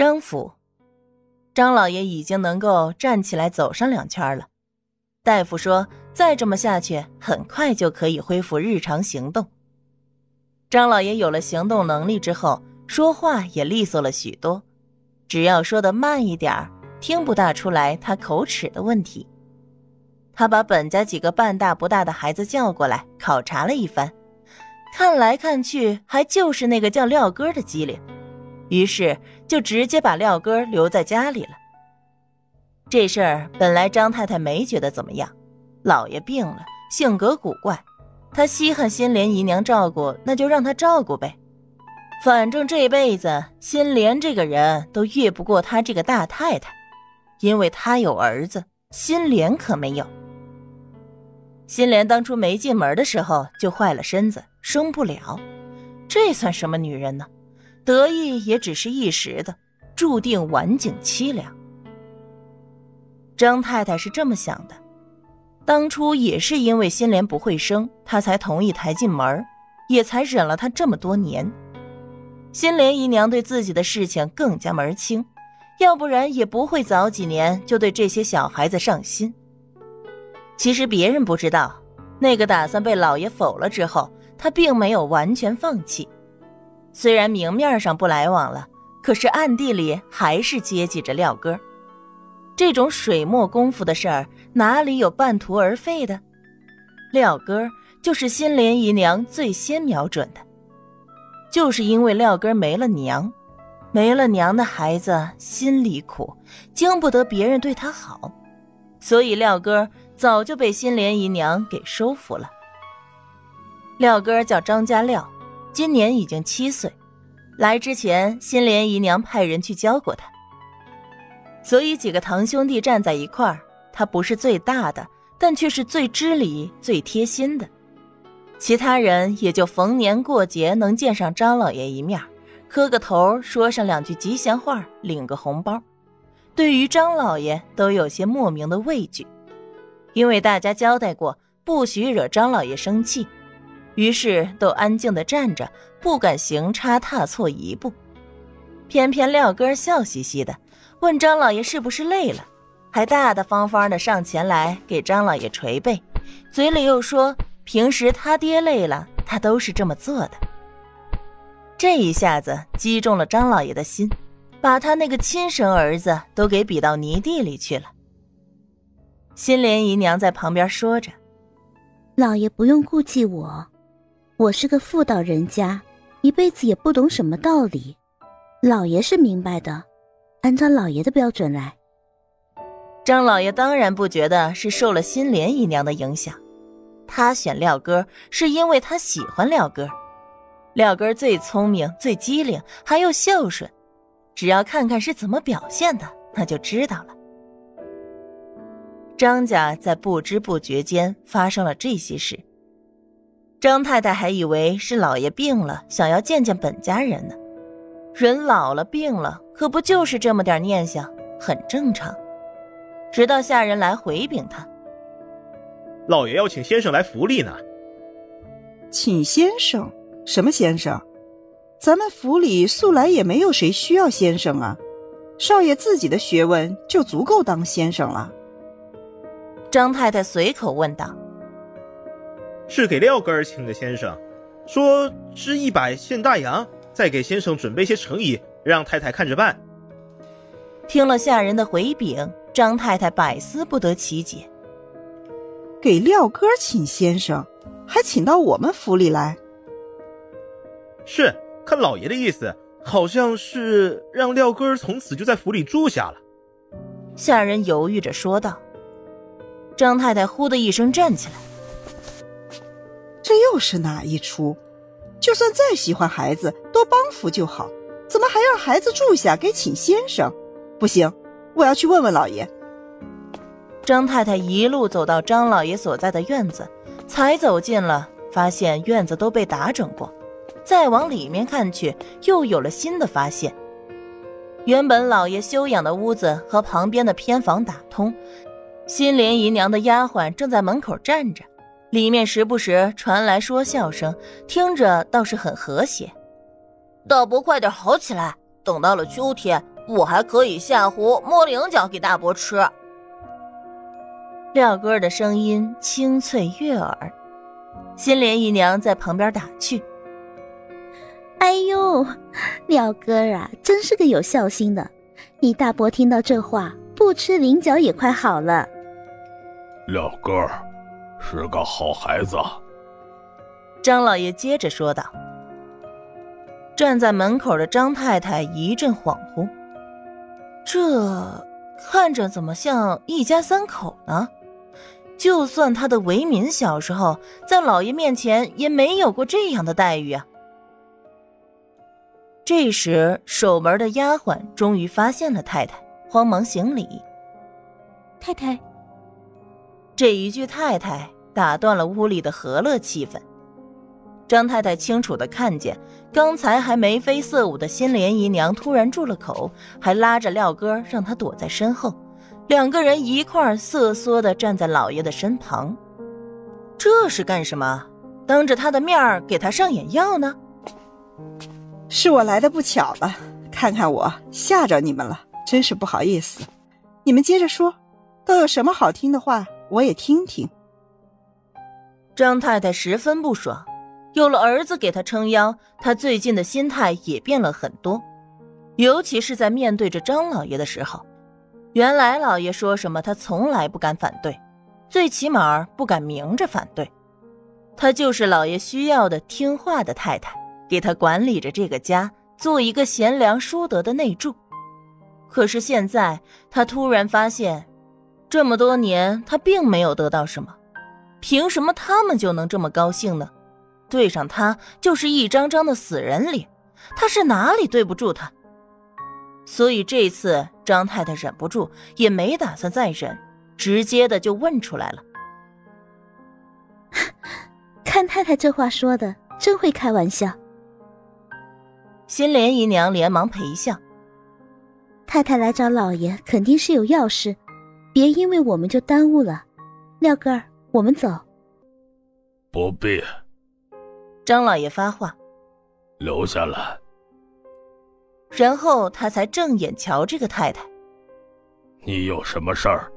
张府，张老爷已经能够站起来走上两圈了。大夫说，再这么下去，很快就可以恢复日常行动。张老爷有了行动能力之后，说话也利索了许多，只要说的慢一点，听不大出来他口齿的问题。他把本家几个半大不大的孩子叫过来考察了一番，看来看去还就是那个叫廖哥的机灵，于是就直接把廖哥留在家里了。这事儿本来张太太没觉得怎么样，老爷病了，性格古怪，她稀罕心莲姨娘照顾，那就让她照顾呗，反正这辈子心莲这个人都越不过她这个大太太，因为她有儿子，心莲可没有。心莲当初没进门的时候就坏了身子，生不了。这算什么女人呢？得意也只是一时的，注定晚景凄凉。张太太是这么想的，当初也是因为心莲不会生，她才同意抬进门，也才忍了她这么多年。心莲姨娘对自己的事情更加门清，要不然也不会早几年就对这些小孩子上心。其实别人不知道，那个打算被老爷否了之后，他并没有完全放弃。虽然明面上不来往了，可是暗地里还是接济着廖哥。这种水墨功夫的事儿，哪里有半途而废的？廖哥就是心莲姨娘最先瞄准的。就是因为廖哥没了娘，没了娘的孩子心里苦，经不得别人对他好，所以廖哥。早就被心莲姨娘给收服了。廖哥叫张家廖，今年已经七岁。来之前，心莲姨娘派人去教过他，所以几个堂兄弟站在一块儿，他不是最大的，但却是最知礼、最贴心的。其他人也就逢年过节能见上张老爷一面，磕个头，说上两句吉祥话，领个红包。对于张老爷，都有些莫名的畏惧。因为大家交代过，不许惹张老爷生气，于是都安静的站着，不敢行差踏错一步。偏偏廖哥笑嘻嘻的问张老爷是不是累了，还大大方方的上前来给张老爷捶背，嘴里又说平时他爹累了，他都是这么做的。这一下子击中了张老爷的心，把他那个亲生儿子都给比到泥地里去了。心莲姨娘在旁边说着：“老爷不用顾忌我，我是个妇道人家，一辈子也不懂什么道理。老爷是明白的，按照老爷的标准来。”张老爷当然不觉得是受了心莲姨娘的影响，他选廖哥是因为他喜欢廖哥。廖哥最聪明、最机灵，还又孝顺，只要看看是怎么表现的，那就知道了。张家在不知不觉间发生了这些事，张太太还以为是老爷病了，想要见见本家人呢。人老了病了，可不就是这么点念想，很正常。直到下人来回禀他，老爷要请先生来府里呢。请先生？什么先生？咱们府里素来也没有谁需要先生啊，少爷自己的学问就足够当先生了。张太太随口问道：“是给廖哥儿请的先生，说支一百现大洋，再给先生准备些诚意，让太太看着办。”听了下人的回禀，张太太百思不得其解：“给廖哥请先生，还请到我们府里来？”是看老爷的意思，好像是让廖哥儿从此就在府里住下了。下人犹豫着说道。张太太呼的一声站起来，这又是哪一出？就算再喜欢孩子，多帮扶就好，怎么还让孩子住下给请先生？不行，我要去问问老爷。张太太一路走到张老爷所在的院子，才走近了，发现院子都被打整过，再往里面看去，又有了新的发现。原本老爷休养的屋子和旁边的偏房打通。心莲姨娘的丫鬟正在门口站着，里面时不时传来说笑声，听着倒是很和谐。大伯快点好起来，等到了秋天，我还可以下湖摸菱角给大伯吃。廖哥的声音清脆悦耳，心莲姨娘在旁边打趣：“哎呦，廖哥啊，真是个有孝心的。你大伯听到这话，不吃菱角也快好了。”廖哥是个好孩子。张老爷接着说道。站在门口的张太太一阵恍惚，这看着怎么像一家三口呢？就算他的维民小时候在老爷面前也没有过这样的待遇啊！这时，守门的丫鬟终于发现了太太，慌忙行礼：“太太。”这一句“太太”打断了屋里的和乐气氛。张太太清楚的看见，刚才还眉飞色舞的新莲姨娘突然住了口，还拉着廖哥让他躲在身后，两个人一块瑟缩的站在老爷的身旁，这是干什么？当着他的面给他上眼药呢？是我来的不巧了，看看我吓着你们了，真是不好意思。你们接着说，都有什么好听的话，我也听听。张太太十分不爽。有了儿子给她撑腰，她最近的心态也变了很多，尤其是在面对着张老爷的时候。原来老爷说什么，她从来不敢反对，最起码不敢明着反对。她就是老爷需要的听话的太太，给他管理着这个家，做一个贤良淑德的内助。可是现在他突然发现，这么多年他并没有得到什么，凭什么他们就能这么高兴呢？对上他就是一张张的死人脸，他是哪里对不住他？所以这次张太太忍不住，也没打算再忍，直接的就问出来了。看太太这话说的，真会开玩笑。新莲姨娘连忙陪笑。太太来找老爷，肯定是有要事，别因为我们就耽误了。廖哥儿，我们走。不必。张老爷发话：“留下来。”然后他才正眼瞧这个太太：“你有什么事儿，